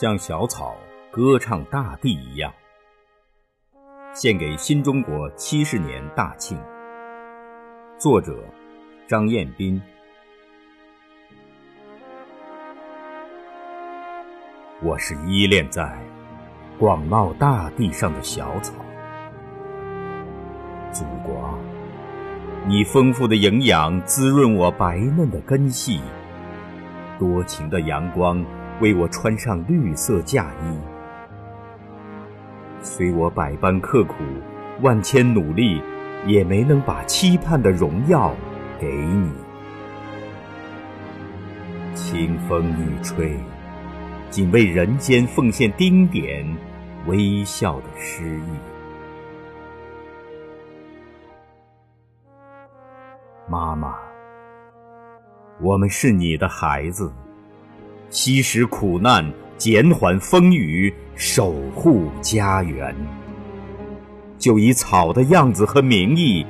像小草歌唱大地一样，献给新中国七十年大庆。作者：张彦斌。我是依恋在广袤大地上的小草，祖国，你丰富的营养滋润我白嫩的根系，多情的阳光。为我穿上绿色嫁衣，虽我百般刻苦，万千努力，也没能把期盼的荣耀给你。清风一吹，仅为人间奉献丁点微笑的诗意。妈妈，我们是你的孩子。吸食苦难，减缓风雨，守护家园。就以草的样子和名义，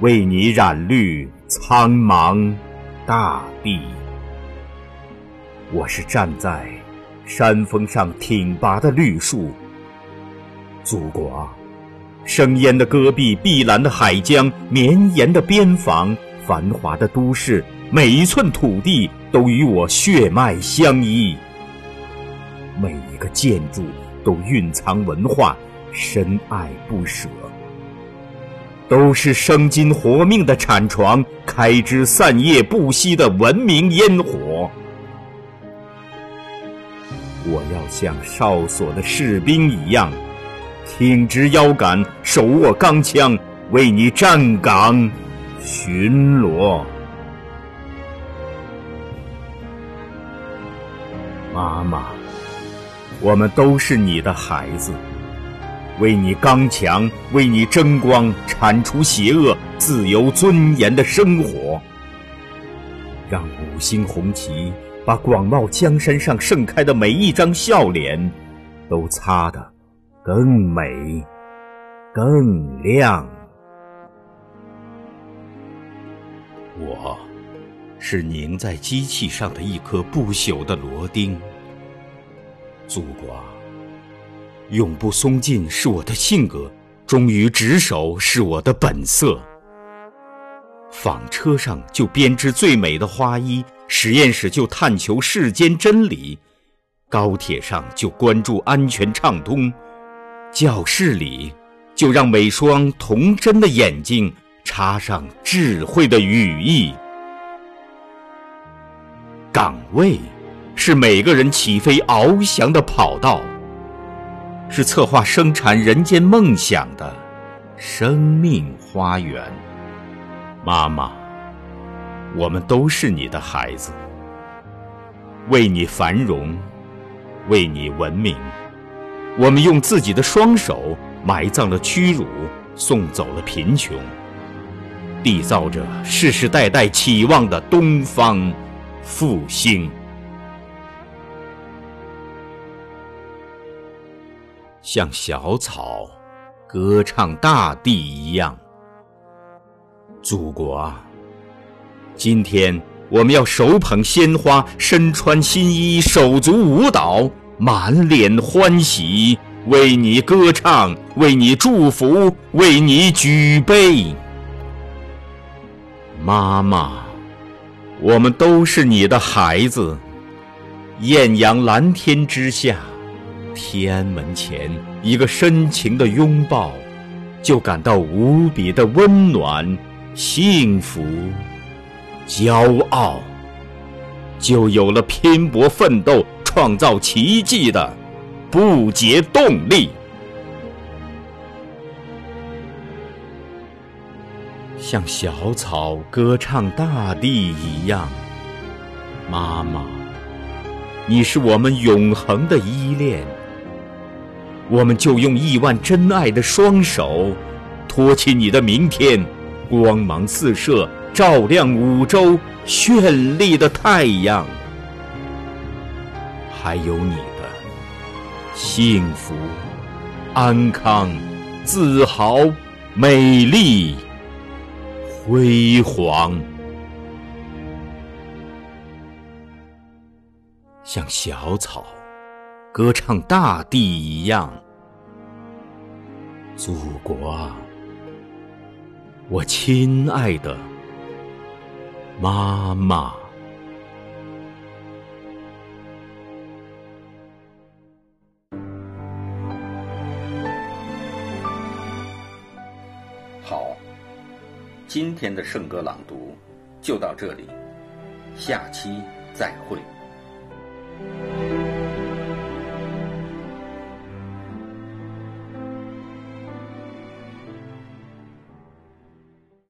为你染绿苍茫大地。我是站在山峰上挺拔的绿树，祖国啊，生烟的戈壁，碧蓝的海疆，绵延的边防，繁华的都市，每一寸土地。都与我血脉相依，每一个建筑都蕴藏文化，深爱不舍，都是生金活命的产床，开枝散叶不息的文明烟火。我要像哨所的士兵一样，挺直腰杆，手握钢枪，为你站岗巡逻。妈妈，我们都是你的孩子，为你刚强，为你争光，铲除邪恶，自由尊严的生活。让五星红旗把广袤江山上盛开的每一张笑脸，都擦得更美、更亮。是凝在机器上的一颗不朽的螺钉，祖国，永不松劲是我的性格，忠于职守是我的本色。纺车上就编织最美的花衣，实验室就探求世间真理，高铁上就关注安全畅通，教室里就让每双童真的眼睛插上智慧的羽翼。岗位，是每个人起飞翱翔的跑道，是策划生产人间梦想的生命花园。妈妈，我们都是你的孩子，为你繁荣，为你文明，我们用自己的双手埋葬了屈辱，送走了贫穷，缔造着世世代代期望的东方。复兴，像小草歌唱大地一样。祖国啊，今天我们要手捧鲜花，身穿新衣，手足舞蹈，满脸欢喜，为你歌唱，为你祝福，为你举杯。妈妈。我们都是你的孩子，艳阳蓝天之下，天安门前一个深情的拥抱，就感到无比的温暖、幸福、骄傲，就有了拼搏奋斗、创造奇迹的不竭动力。像小草歌唱大地一样，妈妈，你是我们永恒的依恋。我们就用亿万真爱的双手，托起你的明天，光芒四射，照亮五洲绚丽的太阳。还有你的幸福、安康、自豪、美丽、辉煌，像小草。歌唱大地一样，祖国啊，我亲爱的妈妈。今天的圣歌朗读就到这里，下期再会。